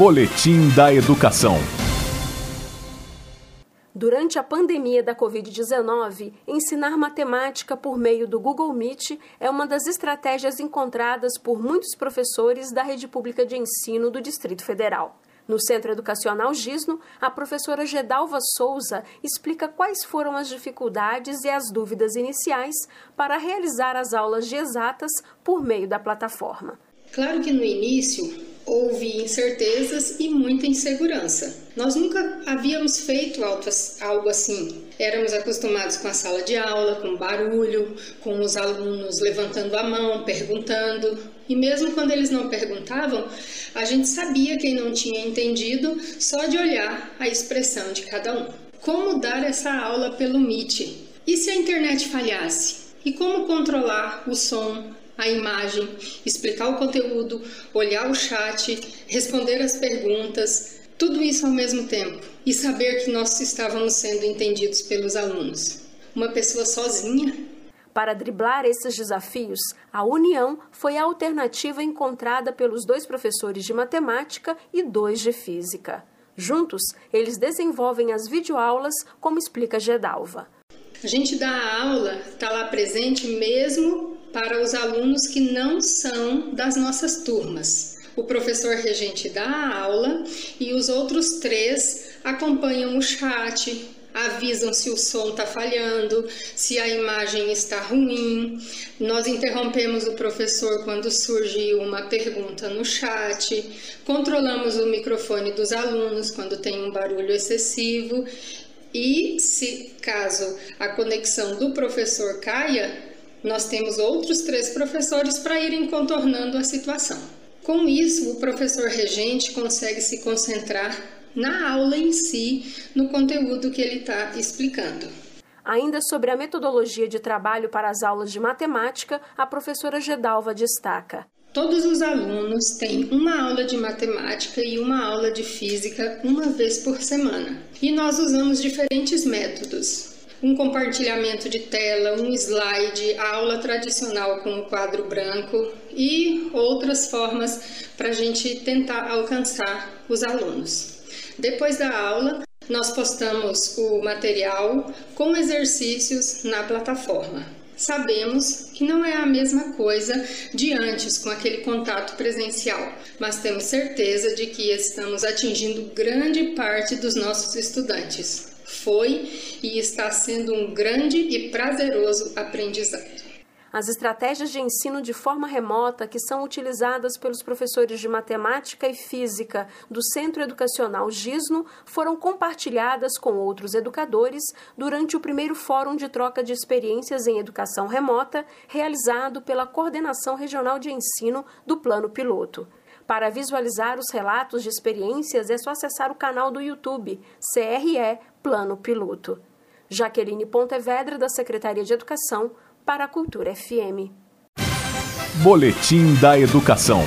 Boletim da Educação. Durante a pandemia da Covid-19, ensinar matemática por meio do Google Meet é uma das estratégias encontradas por muitos professores da rede pública de ensino do Distrito Federal. No Centro Educacional Gisno, a professora Gedalva Souza explica quais foram as dificuldades e as dúvidas iniciais para realizar as aulas de exatas por meio da plataforma. Claro que no início houve incertezas e muita insegurança. Nós nunca havíamos feito algo assim. Éramos acostumados com a sala de aula, com barulho, com os alunos levantando a mão, perguntando. E mesmo quando eles não perguntavam, a gente sabia quem não tinha entendido só de olhar a expressão de cada um. Como dar essa aula pelo Meet? E se a internet falhasse? E como controlar o som, a imagem, explicar o conteúdo, olhar o chat, responder as perguntas, tudo isso ao mesmo tempo e saber que nós estávamos sendo entendidos pelos alunos. Uma pessoa sozinha para driblar esses desafios, a união foi a alternativa encontrada pelos dois professores de matemática e dois de física. Juntos, eles desenvolvem as videoaulas, como explica Gedalva. A gente dá a aula, está lá presente mesmo para os alunos que não são das nossas turmas. O professor regente dá a aula e os outros três acompanham o chat, avisam se o som está falhando, se a imagem está ruim. Nós interrompemos o professor quando surge uma pergunta no chat, controlamos o microfone dos alunos quando tem um barulho excessivo e se caso a conexão do professor caia, nós temos outros três professores para irem contornando a situação. Com isso, o professor regente consegue se concentrar na aula em si, no conteúdo que ele está explicando. Ainda sobre a metodologia de trabalho para as aulas de matemática, a professora Gedalva destaca. Todos os alunos têm uma aula de matemática e uma aula de física uma vez por semana. E nós usamos diferentes métodos um compartilhamento de tela, um slide, aula tradicional com o quadro branco e outras formas para a gente tentar alcançar os alunos. Depois da aula, nós postamos o material com exercícios na plataforma. Sabemos que não é a mesma coisa de antes com aquele contato presencial, mas temos certeza de que estamos atingindo grande parte dos nossos estudantes foi e está sendo um grande e prazeroso aprendizado. As estratégias de ensino de forma remota que são utilizadas pelos professores de matemática e física do Centro Educacional Gisno foram compartilhadas com outros educadores durante o primeiro Fórum de Troca de Experiências em Educação Remota, realizado pela Coordenação Regional de Ensino do Plano Piloto. Para visualizar os relatos de experiências, é só acessar o canal do YouTube CRE Plano Piloto. Jaqueline Pontevedra, da Secretaria de Educação, para a Cultura FM. Boletim da Educação.